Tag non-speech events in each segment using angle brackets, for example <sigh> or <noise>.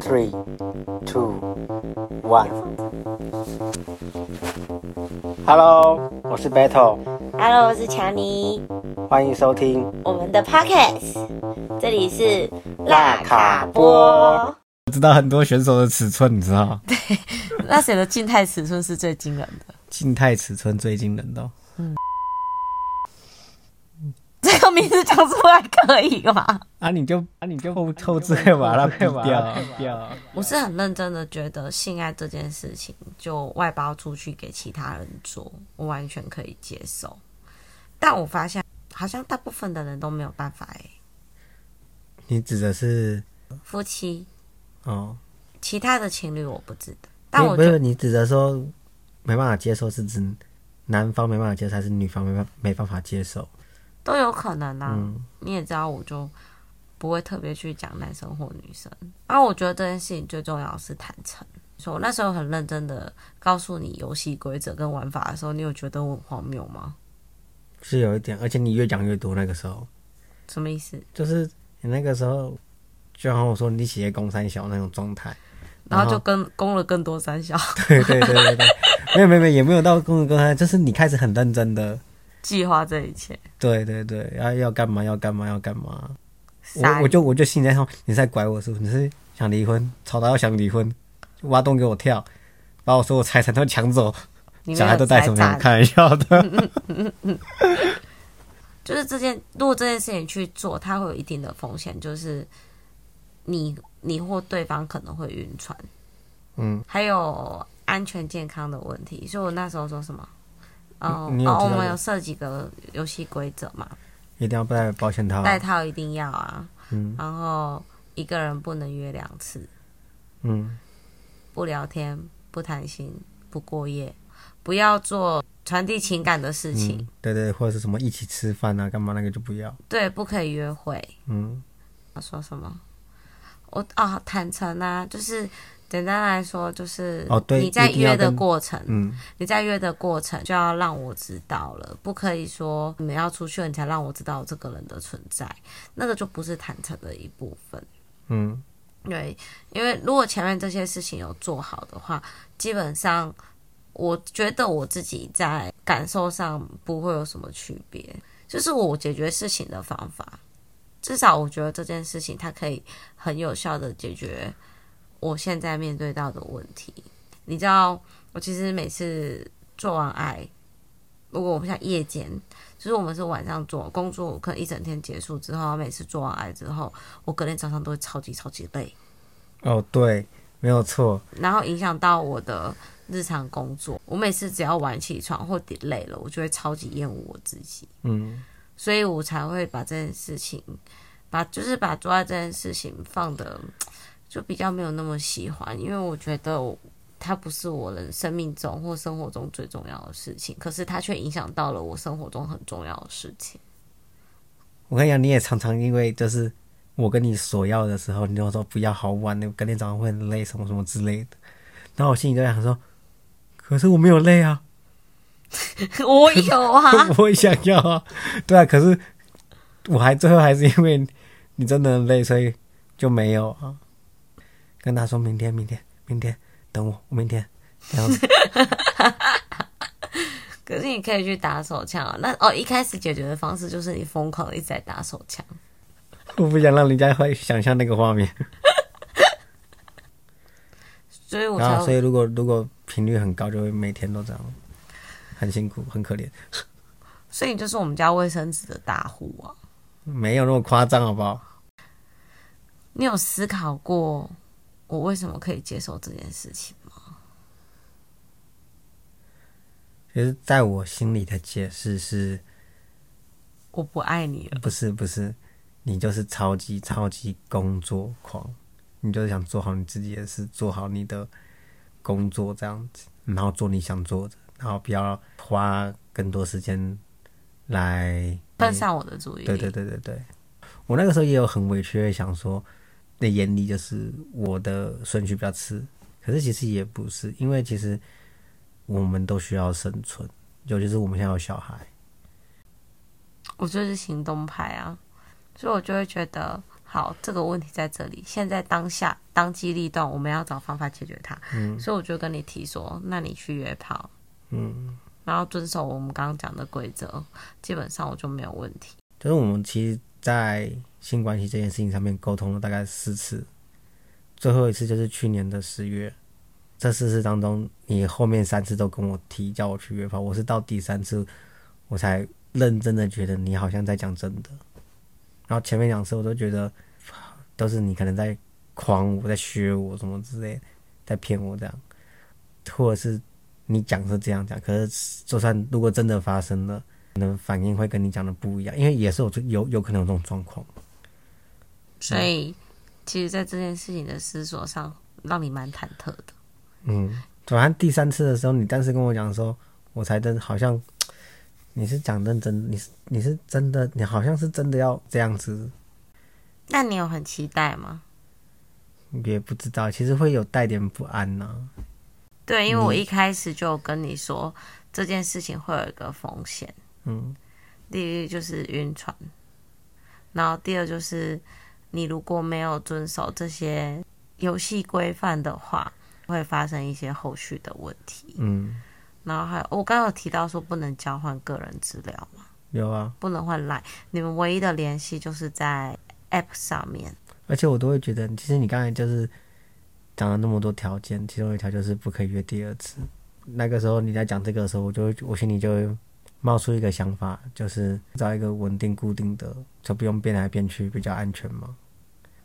Three, two, one. Hello，我是 Battle，Hello，我是强尼，欢迎收听。我们的 Podcast，这里是辣卡波波。我知道很多选手的尺寸，你知道？<laughs> 对那谁的静态尺寸是最惊人的？静态尺寸最惊人的哦。这个名字讲出来可以吗？啊，你就啊，你就后后置可以 <laughs> 把它毙掉，掉。我是很认真的觉得性爱这件事情就外包出去给其他人做，我完全可以接受。但我发现好像大部分的人都没有办法哎、你指的是夫妻哦？其他的情侣我不知道，但我不是，你指的说没办法接受，是指男方没办法接受，还是女方没办没办法接受？都有可能啊。嗯你也知道，我就不会特别去讲男生或女生。然后我觉得这件事情最重要的是坦诚。所以我那时候很认真的告诉你游戏规则跟玩法的时候，你有觉得我很荒谬吗？是有一点，而且你越讲越多。那个时候什么意思？就是你那个时候，就好像我说你写攻三小那种状态。然后就跟攻了更多三小 <laughs> 对对对对对，没有没有没有，也没有到攻了更三，就是你开始很认真的。计划这一切。对对对，要要干嘛要干嘛要干嘛，傻我我就我就心里在说你在拐我是不是？你是想离婚，吵到要想离婚，挖洞给我跳，把我所有财产都抢走，小孩都带什么样？财产开玩笑的。<laughs> 就是这件，如果这件事情去做，它会有一定的风险，就是你你或对方可能会晕船，嗯，还有安全健康的问题。所以我那时候说什么？哦哦，我们有设几个游戏规则嘛，一定要带保险套。带套一定要啊，嗯然后一个人不能约两次，嗯，不聊天，不谈心，不过夜，不要做传递情感的事情，嗯，对对，或者是什么一起吃饭啊，干嘛那个就不要。对，不可以约会。嗯，我说什么？我啊，坦诚啊，就是简单来说，就是哦对你在约的过程，嗯，你在约的过程就要让我知道了，不可以说你们要出去了，你才让我知道这个人的存在，那个就不是坦诚的一部分。嗯，对，因为如果前面这些事情有做好的话，基本上我觉得我自己在感受上不会有什么区别，就是我解决事情的方法，至少我觉得这件事情它可以很有效的解决我现在面对到的问题。你知道，我其实每次做完爱，如果我们像夜间，就是我们是晚上做工作，可能一整天结束之后，每次做完爱之后，我隔天早上都会超级超级累，哦对，没有错。然后影响到我的日常工作。我每次只要晚起床或 delay 了，我就会超级厌恶我自己，嗯，所以我才会把这件事情，把就是把做爱这件事情放的就比较没有那么喜欢，因为我觉得我它不是我人生命中或生活中最重要的事情，可是它却影响到了我生活中很重要的事情。我跟你讲，你也常常因为就是我跟你索要的时候，你就说不要好晚你，隔天早上会很累，什么什么之类的。然后我心里就在想说，可是我没有累啊，<laughs> 我有啊，<laughs> 我也想要啊，对啊，可是我还最后还是因为你真的很累，所以就没有啊。跟他说明天，明天，明天，等我，我明天这样子。<laughs> 可是你可以去打手枪啊。那哦，一开始解决的方式就是你疯狂的一直在打手枪。我不想让人家会想象那个画面。<laughs> 所以我所以如果如果频率很高，就会每天都这样，很辛苦，很可怜。<laughs> 所以你就是我们家卫生纸的大户啊！没有那么夸张，好不好？你有思考过我为什么可以接受这件事情吗？其实在我心里的解释是，我不爱你了，不是不是，你就是超级超级工作狂，你就是想做好你自己的事，做好你的工作这样子，然后做你想做的，然后不要花更多时间来分散我的注意力。对对对对对，我那个时候也有很委屈的想说，的眼里就是我的顺序比较次，可是其实也不是，因为其实我们都需要生存，尤其是我们现在有小孩，我就是行动派啊，所以我就会觉得好，这个问题在这里，现在当下当机立断，我们要找方法解决它。嗯所以我就跟你提说，那你去约炮，嗯，然后遵守我们刚刚讲的规则，基本上我就没有问题。就是我们其实，在性关系这件事情上面沟通了大概四次，最后一次就是去年的十月。这四次当中，你后面三次都跟我提叫我去约炮，我是到第三次我才认真的觉得你好像在讲真的。然后前面两次我都觉得都是你可能在诓我，在削我什么之类，在骗我这样，或者是你讲是这样讲，可是就算如果真的发生了，可能反应会跟你讲的不一样，因为也是有有有可能有这种状况。所以，其实，在这件事情的思索上，让你蛮忐忑的。嗯，反正第三次的时候，你当时跟我讲说，我才真好像你是讲认真，你是你是真的，你好像是真的要这样子，那你有很期待吗？也不知道，其实会有带点不安呢、对，因为我一开始就跟你说，这件事情会有一个风险。嗯，第一就是晕船，然后第二就是你如果没有遵守这些游戏规范的话，会发生一些后续的问题。嗯，然后还有我刚刚有提到说不能交换个人资料嘛，有啊，不能换 line，你们唯一的联系就是在 app 上面。而且我都会觉得，其实你刚才就是讲了那么多条件，其中一条就是不可以约第二次。那个时候你在讲这个的时候，我就会我心里就会冒出一个想法，就是找一个稳定固定的，就不用变来变去，比较安全嘛。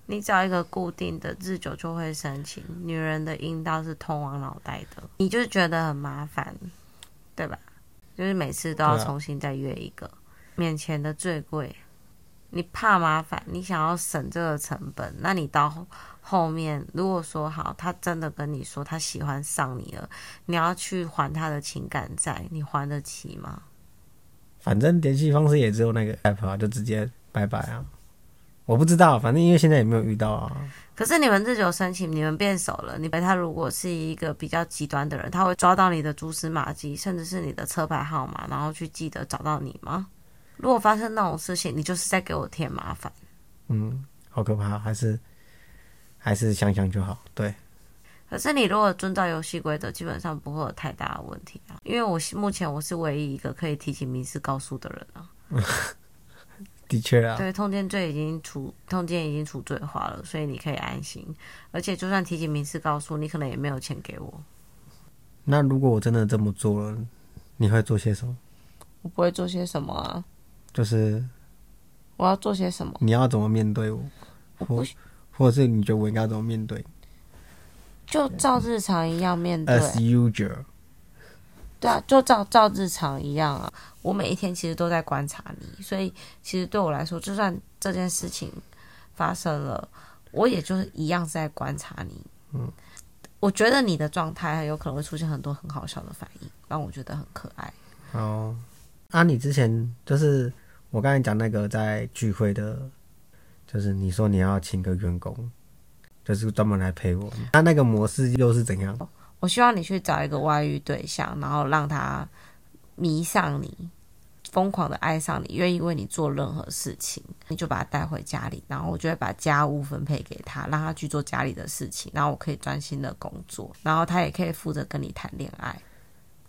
你找一个固定的，日久就会生情。女人的阴道是通往脑袋的，你就觉得很麻烦，对吧？就是每次都要重新再约一个，面前的最贵。你怕麻烦，你想要省这个成本，那你到后后面如果说好，他真的跟你说他喜欢上你了，你要去还他的情感债，你还得起吗？反正联系方式也只有那个 app 啊，就直接拜拜啊。我不知道，反正因为现在也没有遇到啊。可是你们日久生情，你们变熟了。你他如果是一个比较极端的人，他会抓到你的蛛丝马迹，甚至是你的车牌号码，然后去记得找到你吗？如果发生那种事情，你就是在给我添麻烦。嗯，好可怕，还是还是想想就好。对，可是你如果遵照游戏规则，基本上不会有太大的问题啊。因为我是目前我是唯一一个可以提起民事告诉的人啊。<laughs> 的确啊，对，通奸罪已经处通奸已经处罪化了，所以你可以安心。而且就算提起民事告诉，你可能也没有钱给我，那如果我真的这么做了，你会做些什么？我不会做些什么啊。就是我要做些什么？你要怎么面对我，或我不或者是你觉得我应该怎么面对就照日常一样面对。？As usual，对啊，就照照日常一样啊。我每一天其实都在观察你，所以其实对我来说，就算这件事情发生了，我也就是一样是在观察你。嗯，我觉得你的状态很有可能会出现很多很好笑的反应，让我觉得很可爱。哦，啊，你之前就是我刚才讲那个在聚会的，就是你说你要请个员工，就是专门来陪我，那那个模式又是怎样？我希望你去找一个外遇对象，然后让他迷上你，疯狂的爱上你，愿意为你做任何事情，你就把他带回家里，然后我就会把家务分配给他，让他去做家里的事情，然后我可以专心的工作，然后他也可以负责跟你谈恋爱。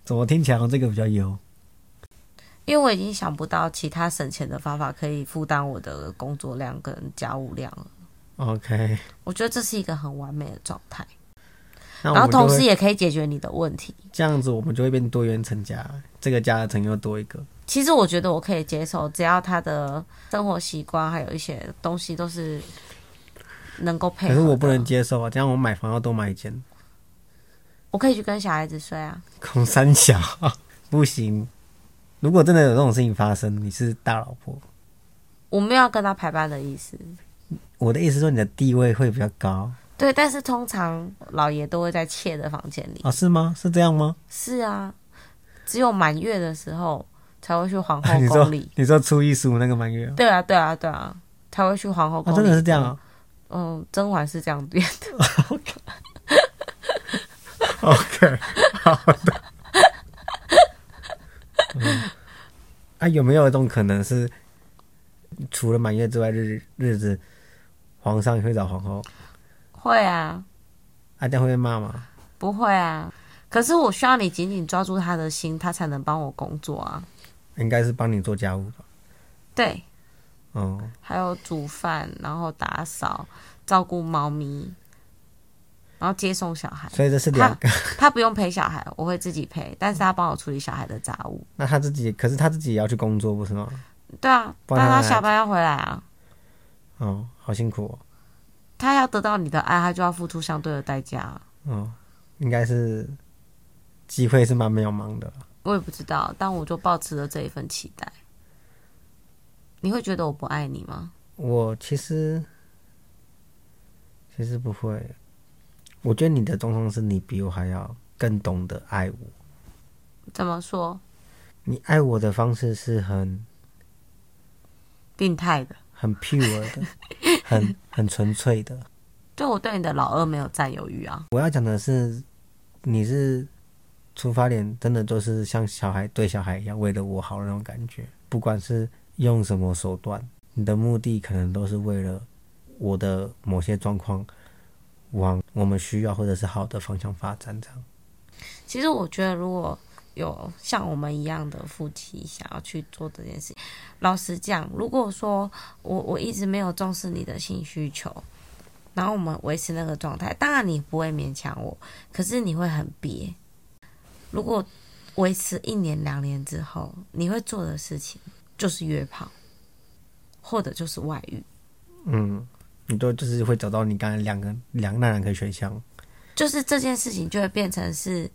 怎么听起来这个比较优？因为我已经想不到其他省钱的方法可以负担我的工作量跟家务量了。OK，我觉得这是一个很完美的状态，然后同时也可以解决你的问题。这样子，我们就会变多元成家，这个家成又多一个。其实我觉得我可以接受，只要他的生活习惯还有一些东西都是能够配合。可是我不能接受啊，这样我买房要多买一间，我可以去跟小孩子睡啊。孔三小 <laughs> 不行。如果真的有这种事情发生，你是大老婆，我没有要跟他排班的意思。我的意思说你的地位会比较高对，但是通常老爷都会在妾的房间里。啊？是吗？是这样吗？是啊，只有满月的时候才会去皇后 <laughs> 你说宫里。你说初一十五那个满月对啊，对啊，对啊，才会去皇后啊，宫里。真的是这样啊嗯，甄嬛是这样编的。<laughs> <laughs> OK，好的。嗯，啊，有没有一种可能是，除了满月之外，日日子皇上也会找皇后，会啊，啊，这样会被骂吗？不会啊。可是我需要你紧紧抓住他的心，他才能帮我工作啊。应该是帮你做家务吧？对，哦、还有煮饭，然后打扫、照顾猫咪，然后接送小孩。所以这是两个。他不用陪小孩，我会自己陪，但是他帮我处理小孩的杂物。那他自己，可是他自己也要去工作，不是吗？对啊，但他下班要回来啊。哦，好辛苦哦。他要得到你的爱，他就要付出相对的代价啊。哦，应该是机会是蛮渺茫的。我也不知道，但我就抱持了这一份期待。你会觉得我不爱你吗？我其实其实不会，我觉得你的状况是你比我还要更懂得爱我。怎么说？你爱我的方式是很病态的，很 pure 的，<laughs> 很 <laughs> 很纯粹的。对我对你的老二没有占有欲啊。我要讲的是，你是出发点真的都是像小孩对小孩一样，为了我好的那种感觉。不管是用什么手段，你的目的可能都是为了我的某些状况往我们需要或者是好的方向发展。这样，其实我觉得，如果有像我们一样的夫妻想要去做这件事，老实讲，如果说我我一直没有重视你的性需求，然后我们维持那个状态，当然你不会勉强我，可是你会很憋。如果维持一年两年之后，你会做的事情就是约炮，或者就是外遇，嗯，你都就是会找到你刚才两个两那两个选项，就是这件事情就会变成是，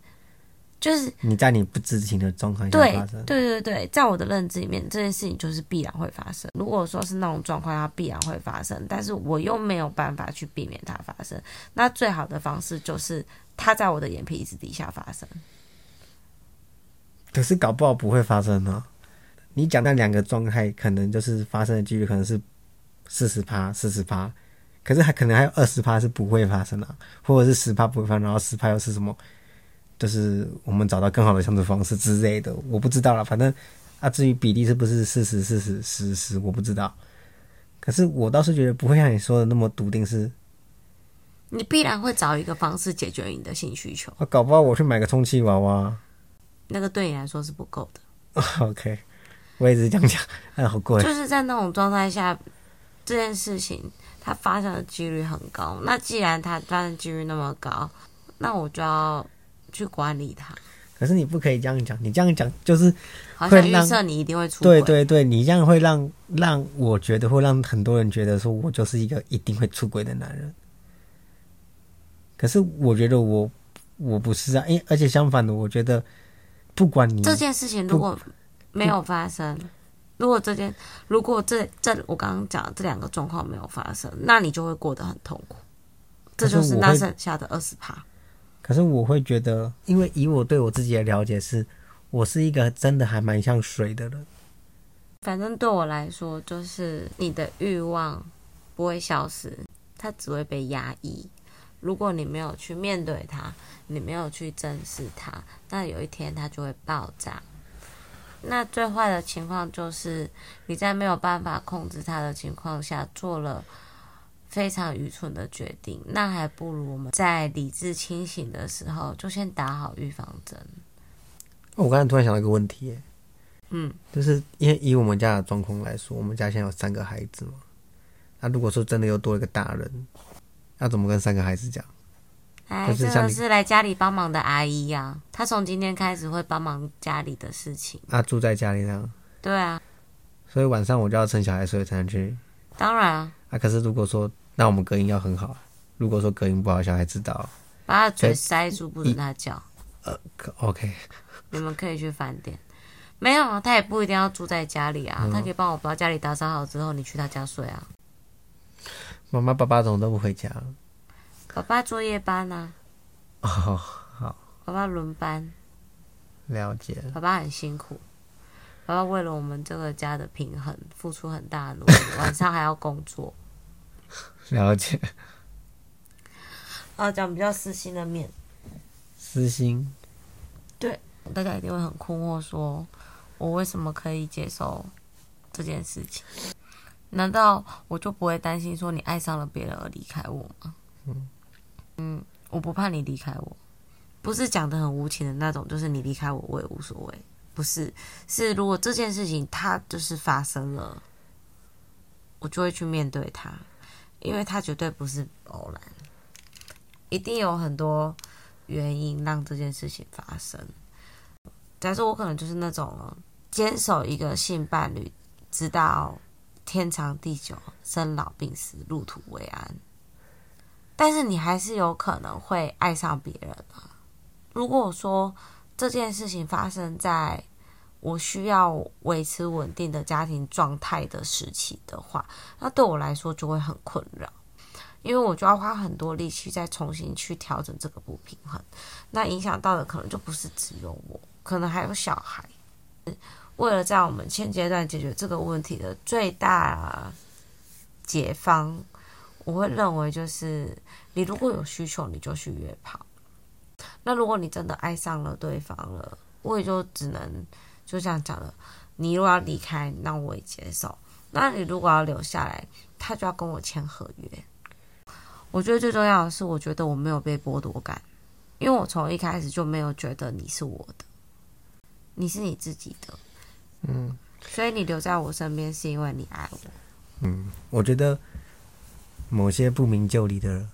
就是你在你不知情的状况下发生。对对对，在我的认知里面，这件事情就是必然会发生。如果说是那种状况，它必然会发生，但是我又没有办法去避免它发生。那最好的方式就是它在我的眼皮子底下发生。可是搞不好不会发生呢。你讲那两个状态，可能就是发生的几率可能是四十趴、四十趴，可是还可能还有二十趴是不会发生的，或者是十趴不会发生，然后十趴又是什么？就是我们找到更好的相处方式之类的，我不知道了。反正啊，至于比例是不是四十、四十、十十，我不知道。可是我倒是觉得不会像你说的那么笃定是，你必然会找一个方式解决你的性需求，啊，搞不好我去买个充气娃娃。那个对你来说是不够的。<laughs> OK，我也只是这样讲，哎，好贵。就是在那种状态下，这件事情它发生的几率很高。那既然它发生几率那么高，那我就要去管理它。可是你不可以这样讲，你这样讲就是好像会让预设你一定会出轨，对对对，你这样会让让我觉得会让很多人觉得说我就是一个一定会出轨的男人。可是我觉得我我不是啊，因而且相反的，我觉得不管你这件事情如果没有发生，如果这件如果这这我刚刚讲的这两个状况没有发生，那你就会过得很痛苦。这就是那剩下的二十趴。可是我会觉得，因为以我对我自己的了解是，我是一个真的还蛮像水的人。反正对我来说，就是你的欲望不会消失，它只会被压抑。如果你没有去面对它，你没有去正视它，那有一天它就会爆炸。那最坏的情况就是你在没有办法控制它的情况下做了非常愚蠢的决定，那还不如我们在理智清醒的时候就先打好预防针。我刚才突然想到一个问题耶，嗯，就是因为以我们家的状况来说，我们家现在有三个孩子嘛，那如果说真的又多一个大人，要怎么跟三个孩子讲？哎，这个是来家里帮忙的阿姨呀、她从今天开始会帮忙家里的事情。啊，住在家里这样，对啊，所以晚上我就要趁小孩睡才能去。当然啊，啊，可是如果说那我们隔音要很好，如果说隔音不好，小孩知道，把他的嘴塞住，不准他叫。可 OK，你们可以去饭店。没有啊，他也不一定要住在家里嗯啊，他可以帮我把家里打扫好之后，你去他家睡啊。妈妈爸爸怎么都不回家？爸爸做夜班啊，哦，好爸爸轮班，了解。爸爸很辛苦。爸爸为了我们这个家的平衡，付出很大的努力，晚上还要工作。了解，啊，讲比较私心的面，私心。对。大家一定会很困惑，说我为什么可以接受这件事情？难道我就不会担心说你爱上了别人而离开我吗？嗯我不怕你离开我，不是讲的很无情的那种，就是你离开我我也无所谓，不是，是如果这件事情它就是发生了，我就会去面对它，因为它绝对不是偶然，一定有很多原因让这件事情发生。假设我可能就是那种坚守一个性伴侣，直到天长地久、生老病死、入土为安。但是你还是有可能会爱上别人啊。如果说这件事情发生在我需要维持稳定的家庭状态的时期的话，那对我来说就会很困扰，因为我就要花很多力气再重新去调整这个不平衡。那影响到的可能就不是只有我，可能还有小孩。为了在我们现阶段解决这个问题的最大解方，我会认为就是你如果有需求，你就去约炮。那如果你真的爱上了对方了，我也就只能就这样讲了。你如果要离开，那我也接受。那你如果要留下来，他就要跟我签合约。我觉得最重要的是，我觉得我没有被剥夺感，因为我从一开始就没有觉得你是我的，你是你自己的。嗯所以你留在我身边是因为你爱我。嗯，我觉得某些不明就里的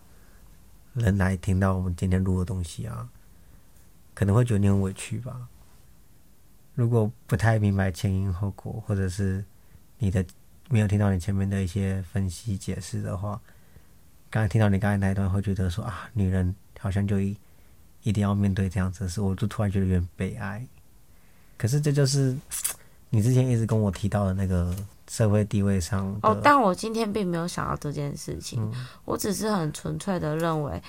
人来听到我们今天录的东西啊，可能会觉得你很委屈吧。如果不太明白前因后果，或者是你的没有听到你前面的一些分析解释的话，刚才听到你刚才那一段，会觉得说啊，女人好像就一一定要面对这样子的事，我就突然觉得有点悲哀。可是这就是你之前一直跟我提到的那个社会地位上哦，但我今天并没有想到这件事情，我只是很纯粹的认为，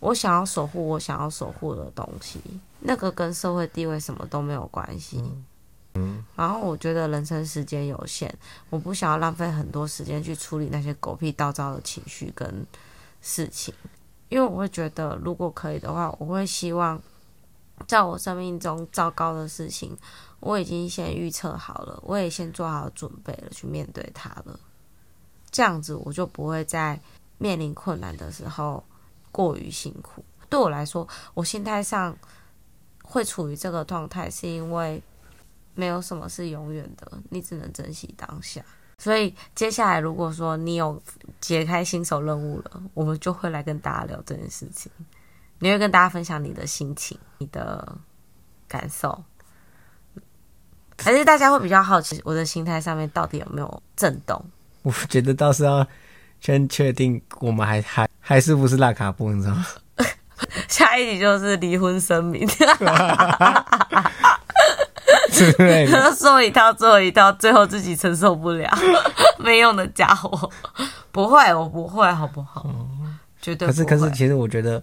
我想要守护我想要守护的东西，那个跟社会地位什么都没有关系。嗯然后我觉得人生时间有限，我不想要浪费很多时间去处理那些狗屁倒灶的情绪跟事情，因为我会觉得，如果可以的话，我会希望在我生命中糟糕的事情，我已经先预测好了，我也先做好准备了，去面对它了。这样子我就不会在面临困难的时候过于辛苦。对我来说，我心态上会处于这个状态，是因为没有什么是永远的，你只能珍惜当下。所以接下来，如果说你有解开新手任务了，我们就会来跟大家聊这件事情。你会跟大家分享你的心情、你的感受，还是大家会比较好奇我的心态上面到底有没有震动？我觉得倒是要先确定我们还还还是不是拉卡布，你知道吗？<laughs> 下一集就是离婚声明，<laughs> 之类的。说一套做一套，最后自己承受不了，<laughs> 没用的家伙。不会，我不会，好不好？绝对可是不会。可是，其实我觉得，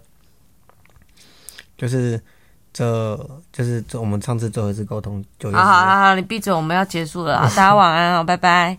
就是这就是这我们上次最后一次沟通就好好好，你闭嘴，我们要结束了啊！大家晚安啊，拜拜。